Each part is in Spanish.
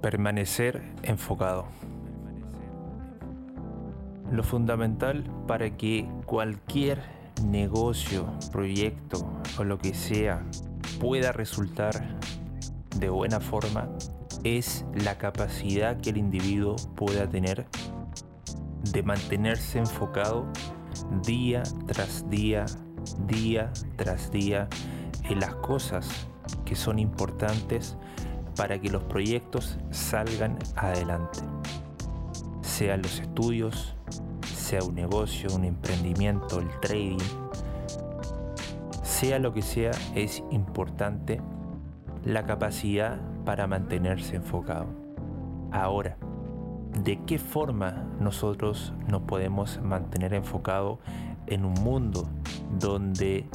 Permanecer enfocado. Lo fundamental para que cualquier negocio, proyecto o lo que sea pueda resultar de buena forma es la capacidad que el individuo pueda tener de mantenerse enfocado día tras día, día tras día en las cosas que son importantes para que los proyectos salgan adelante. Sean los estudios, sea un negocio, un emprendimiento, el trading, sea lo que sea, es importante la capacidad para mantenerse enfocado. Ahora, ¿de qué forma nosotros nos podemos mantener enfocado en un mundo donde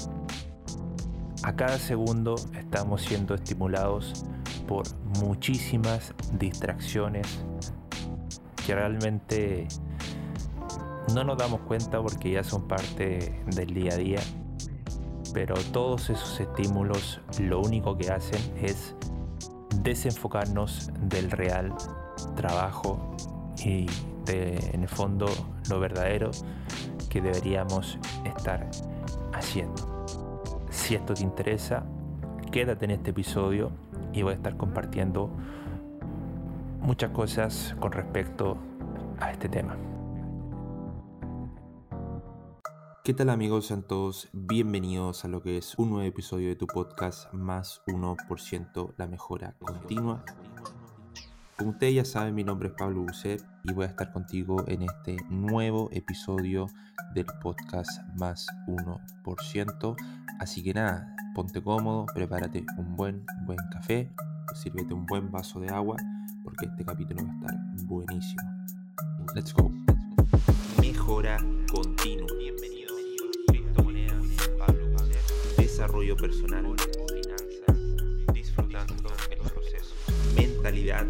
a cada segundo estamos siendo estimulados por muchísimas distracciones que realmente no nos damos cuenta porque ya son parte del día a día. Pero todos esos estímulos lo único que hacen es desenfocarnos del real trabajo y de, en el fondo lo verdadero que deberíamos estar haciendo. Si esto te interesa, quédate en este episodio y voy a estar compartiendo muchas cosas con respecto a este tema. ¿Qué tal amigos? Sean todos bienvenidos a lo que es un nuevo episodio de tu podcast Más 1% la mejora continua. Como ustedes ya saben, mi nombre es Pablo Bucet y voy a estar contigo en este nuevo episodio del podcast Más 1%. Así que nada, ponte cómodo, prepárate un buen, buen café, sírvete un buen vaso de agua, porque este capítulo va a estar buenísimo. Let's go. Mejora continua. Bienvenido. Desarrollo personal, finanzas, disfrutando el proceso. Mentalidad.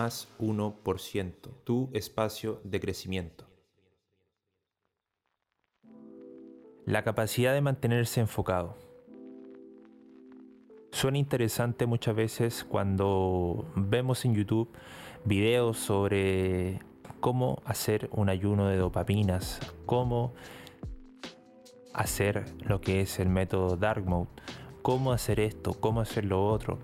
Más 1%, tu espacio de crecimiento. La capacidad de mantenerse enfocado. Suena interesante muchas veces cuando vemos en YouTube videos sobre cómo hacer un ayuno de dopaminas, cómo hacer lo que es el método Dark Mode, cómo hacer esto, cómo hacer lo otro.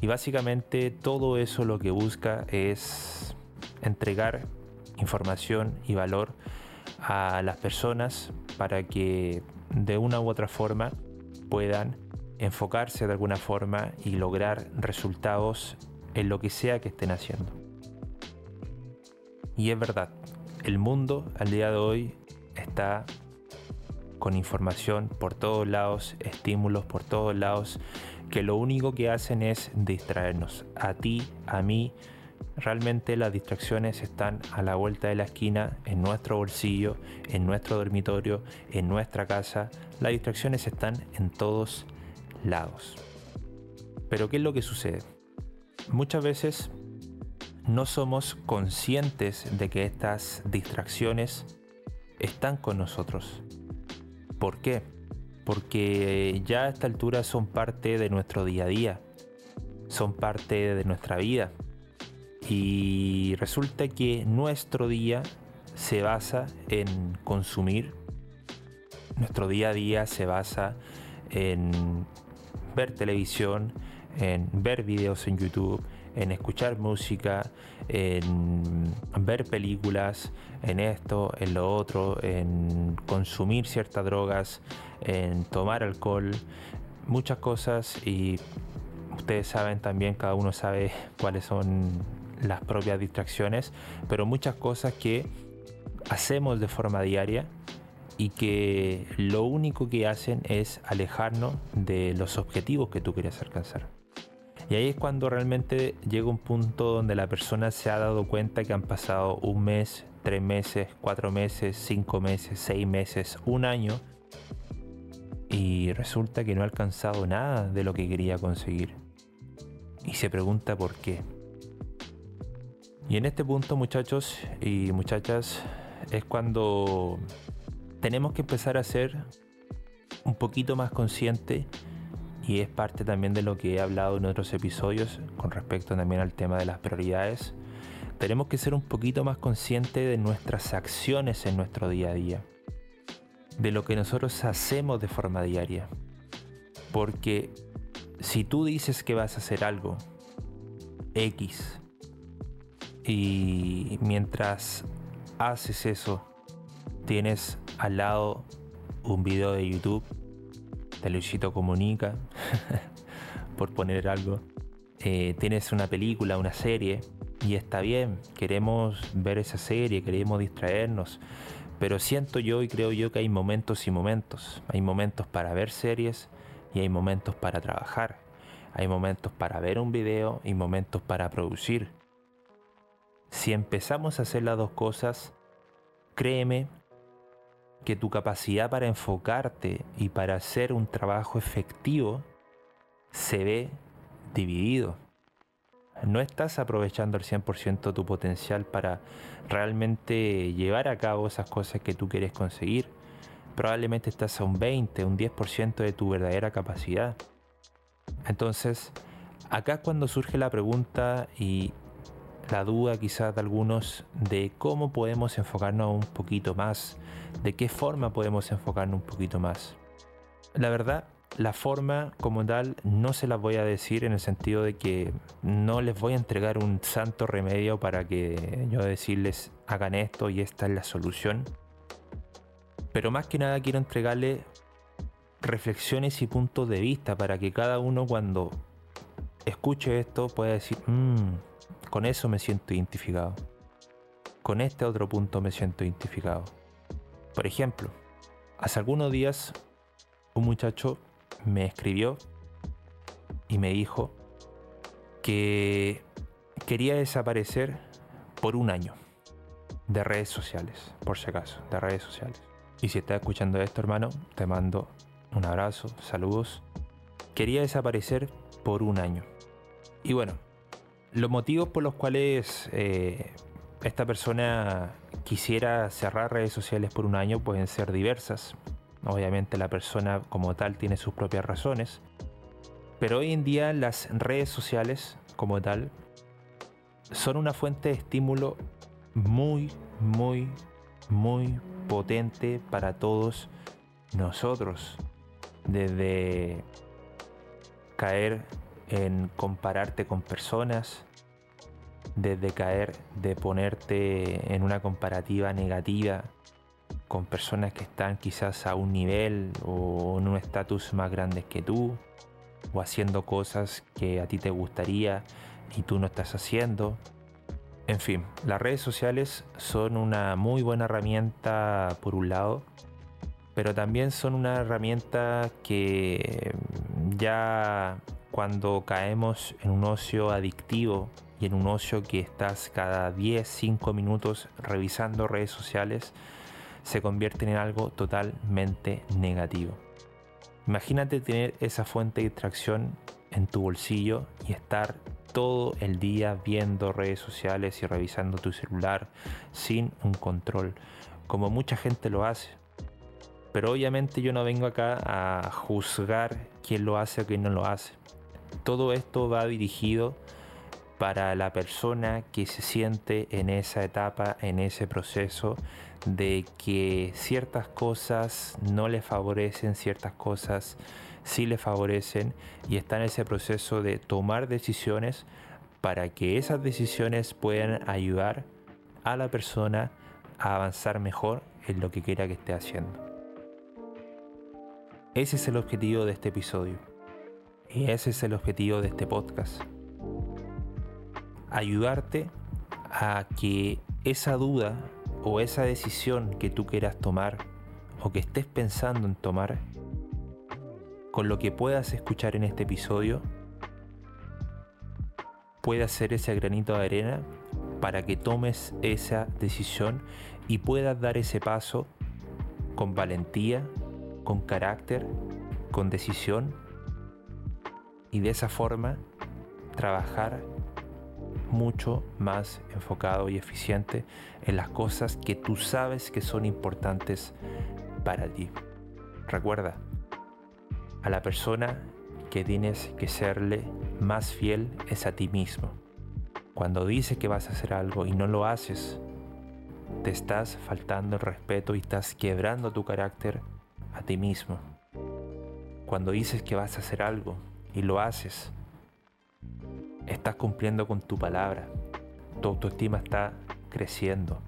Y básicamente todo eso lo que busca es entregar información y valor a las personas para que de una u otra forma puedan enfocarse de alguna forma y lograr resultados en lo que sea que estén haciendo. Y es verdad, el mundo al día de hoy está con información por todos lados, estímulos por todos lados, que lo único que hacen es distraernos. A ti, a mí, realmente las distracciones están a la vuelta de la esquina, en nuestro bolsillo, en nuestro dormitorio, en nuestra casa. Las distracciones están en todos lados. Pero ¿qué es lo que sucede? Muchas veces no somos conscientes de que estas distracciones están con nosotros. ¿Por qué? Porque ya a esta altura son parte de nuestro día a día, son parte de nuestra vida. Y resulta que nuestro día se basa en consumir, nuestro día a día se basa en ver televisión, en ver videos en YouTube, en escuchar música, en ver películas, en esto, en lo otro, en consumir ciertas drogas, en tomar alcohol, muchas cosas y ustedes saben también, cada uno sabe cuáles son las propias distracciones, pero muchas cosas que hacemos de forma diaria y que lo único que hacen es alejarnos de los objetivos que tú quieres alcanzar. Y ahí es cuando realmente llega un punto donde la persona se ha dado cuenta que han pasado un mes, tres meses, cuatro meses, cinco meses, seis meses, un año y resulta que no ha alcanzado nada de lo que quería conseguir. Y se pregunta por qué. Y en este punto muchachos y muchachas es cuando tenemos que empezar a ser un poquito más consciente y es parte también de lo que he hablado en otros episodios con respecto también al tema de las prioridades. Tenemos que ser un poquito más conscientes de nuestras acciones en nuestro día a día, de lo que nosotros hacemos de forma diaria. Porque si tú dices que vas a hacer algo X y mientras haces eso tienes al lado un video de YouTube de Luisito Comunica, por poner algo. Eh, tienes una película, una serie, y está bien, queremos ver esa serie, queremos distraernos, pero siento yo y creo yo que hay momentos y momentos. Hay momentos para ver series y hay momentos para trabajar. Hay momentos para ver un video y momentos para producir. Si empezamos a hacer las dos cosas, créeme que tu capacidad para enfocarte y para hacer un trabajo efectivo se ve dividido. No estás aprovechando al 100% tu potencial para realmente llevar a cabo esas cosas que tú quieres conseguir. Probablemente estás a un 20, un 10% de tu verdadera capacidad. Entonces, acá es cuando surge la pregunta y la duda quizás de algunos de cómo podemos enfocarnos un poquito más, de qué forma podemos enfocarnos un poquito más. La verdad, la forma como tal no se las voy a decir en el sentido de que no les voy a entregar un santo remedio para que yo decirles hagan esto y esta es la solución. Pero más que nada quiero entregarle reflexiones y puntos de vista para que cada uno cuando escuche esto pueda decir, mmm, con eso me siento identificado. Con este otro punto me siento identificado. Por ejemplo, hace algunos días un muchacho me escribió y me dijo que quería desaparecer por un año de redes sociales, por si acaso, de redes sociales. Y si estás escuchando esto, hermano, te mando un abrazo, saludos. Quería desaparecer por un año. Y bueno, los motivos por los cuales eh, esta persona quisiera cerrar redes sociales por un año pueden ser diversas. Obviamente la persona como tal tiene sus propias razones. Pero hoy en día las redes sociales como tal son una fuente de estímulo muy, muy, muy potente para todos nosotros. Desde caer en compararte con personas, desde caer de ponerte en una comparativa negativa con personas que están quizás a un nivel o en un estatus más grande que tú, o haciendo cosas que a ti te gustaría y tú no estás haciendo. En fin, las redes sociales son una muy buena herramienta por un lado, pero también son una herramienta que ya cuando caemos en un ocio adictivo y en un ocio que estás cada 10, 5 minutos revisando redes sociales, se convierte en algo totalmente negativo. Imagínate tener esa fuente de distracción en tu bolsillo y estar todo el día viendo redes sociales y revisando tu celular sin un control, como mucha gente lo hace. Pero obviamente yo no vengo acá a juzgar quién lo hace o quién no lo hace todo esto va dirigido para la persona que se siente en esa etapa, en ese proceso de que ciertas cosas no le favorecen, ciertas cosas sí le favorecen y está en ese proceso de tomar decisiones para que esas decisiones puedan ayudar a la persona a avanzar mejor en lo que quiera que esté haciendo. Ese es el objetivo de este episodio y ese es el objetivo de este podcast. Ayudarte a que esa duda o esa decisión que tú quieras tomar o que estés pensando en tomar, con lo que puedas escuchar en este episodio, pueda ser ese granito de arena para que tomes esa decisión y puedas dar ese paso con valentía, con carácter, con decisión y de esa forma trabajar mucho más enfocado y eficiente en las cosas que tú sabes que son importantes para ti. Recuerda, a la persona que tienes que serle más fiel es a ti mismo. Cuando dices que vas a hacer algo y no lo haces, te estás faltando el respeto y estás quebrando tu carácter a ti mismo. Cuando dices que vas a hacer algo y lo haces, estás cumpliendo con tu palabra. Tu autoestima está creciendo.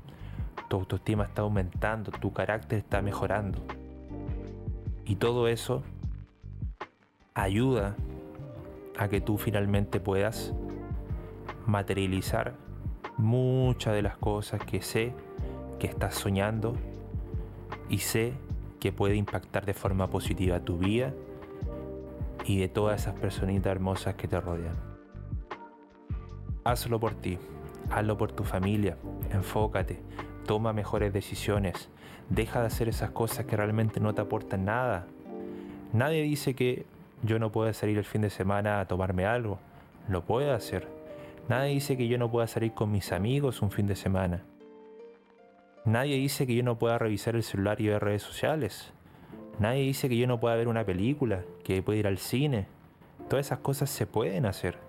Tu autoestima está aumentando. Tu carácter está mejorando. Y todo eso ayuda a que tú finalmente puedas materializar muchas de las cosas que sé que estás soñando y sé que puede impactar de forma positiva tu vida y de todas esas personitas hermosas que te rodean. Hazlo por ti, hazlo por tu familia, enfócate, toma mejores decisiones, deja de hacer esas cosas que realmente no te aportan nada. Nadie dice que yo no pueda salir el fin de semana a tomarme algo, lo puedo hacer. Nadie dice que yo no pueda salir con mis amigos un fin de semana. Nadie dice que yo no pueda revisar el celular y ver redes sociales. Nadie dice que yo no pueda ver una película, que pueda ir al cine. Todas esas cosas se pueden hacer.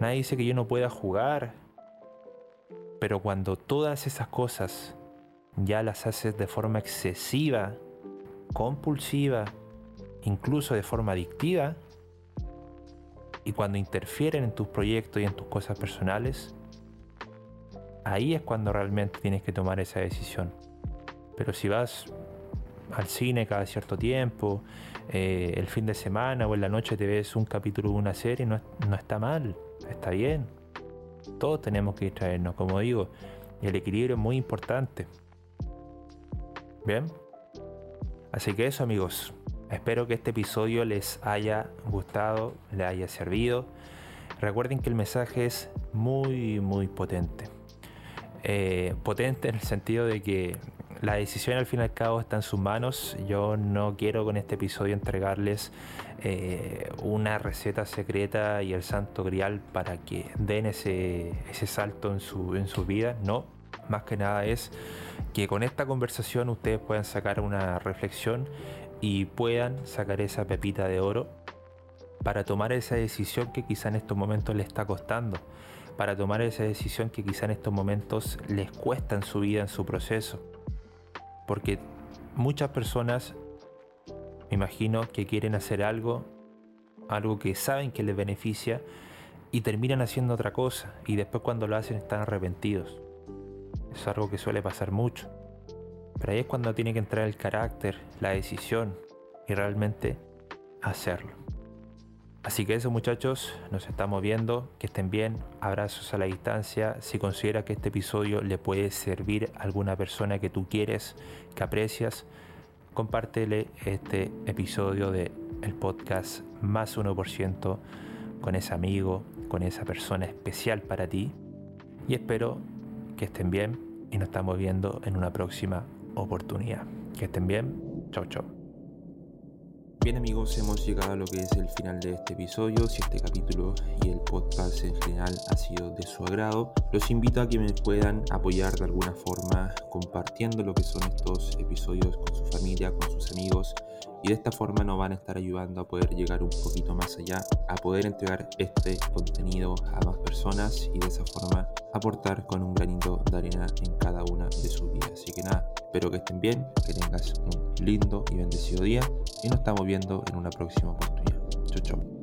Nadie dice que yo no pueda jugar. Pero cuando todas esas cosas ya las haces de forma excesiva, compulsiva, incluso de forma adictiva, y cuando interfieren en tus proyectos y en tus cosas personales, ahí es cuando realmente tienes que tomar esa decisión. Pero si vas al cine cada cierto tiempo, eh, el fin de semana o en la noche te ves un capítulo de una serie, no, no está mal, está bien. Todos tenemos que distraernos, como digo, el equilibrio es muy importante. Bien, así que eso amigos, espero que este episodio les haya gustado, les haya servido. Recuerden que el mensaje es muy, muy potente. Eh, potente en el sentido de que la decisión al fin y al cabo está en sus manos. Yo no quiero con este episodio entregarles eh, una receta secreta y el santo grial para que den ese, salto en su, en su vida. No, más que nada es que con esta conversación ustedes puedan sacar una reflexión y puedan sacar esa pepita de oro para tomar esa decisión que quizá en estos momentos le está costando, para tomar esa decisión que quizá en estos momentos les cuesta en su vida, en su proceso. Porque muchas personas, me imagino, que quieren hacer algo, algo que saben que les beneficia, y terminan haciendo otra cosa, y después cuando lo hacen están arrepentidos. Es algo que suele pasar mucho. Pero ahí es cuando tiene que entrar el carácter, la decisión, y realmente hacerlo. Así que eso muchachos, nos estamos viendo, que estén bien, abrazos a la distancia, si considera que este episodio le puede servir a alguna persona que tú quieres, que aprecias, compártele este episodio de el podcast más 1% con ese amigo, con esa persona especial para ti. Y espero que estén bien y nos estamos viendo en una próxima oportunidad. Que estén bien, chao chao. Bien amigos, hemos llegado a lo que es el final de este episodio. Si este capítulo y el podcast en general ha sido de su agrado, los invito a que me puedan apoyar de alguna forma compartiendo lo que son estos episodios con su familia, con sus amigos. Y de esta forma nos van a estar ayudando a poder llegar un poquito más allá, a poder entregar este contenido a más personas y de esa forma aportar con un granito de arena en cada una de sus vidas. Así que nada, espero que estén bien, que tengas un lindo y bendecido día y nos estamos viendo en una próxima oportunidad. Chau, chau.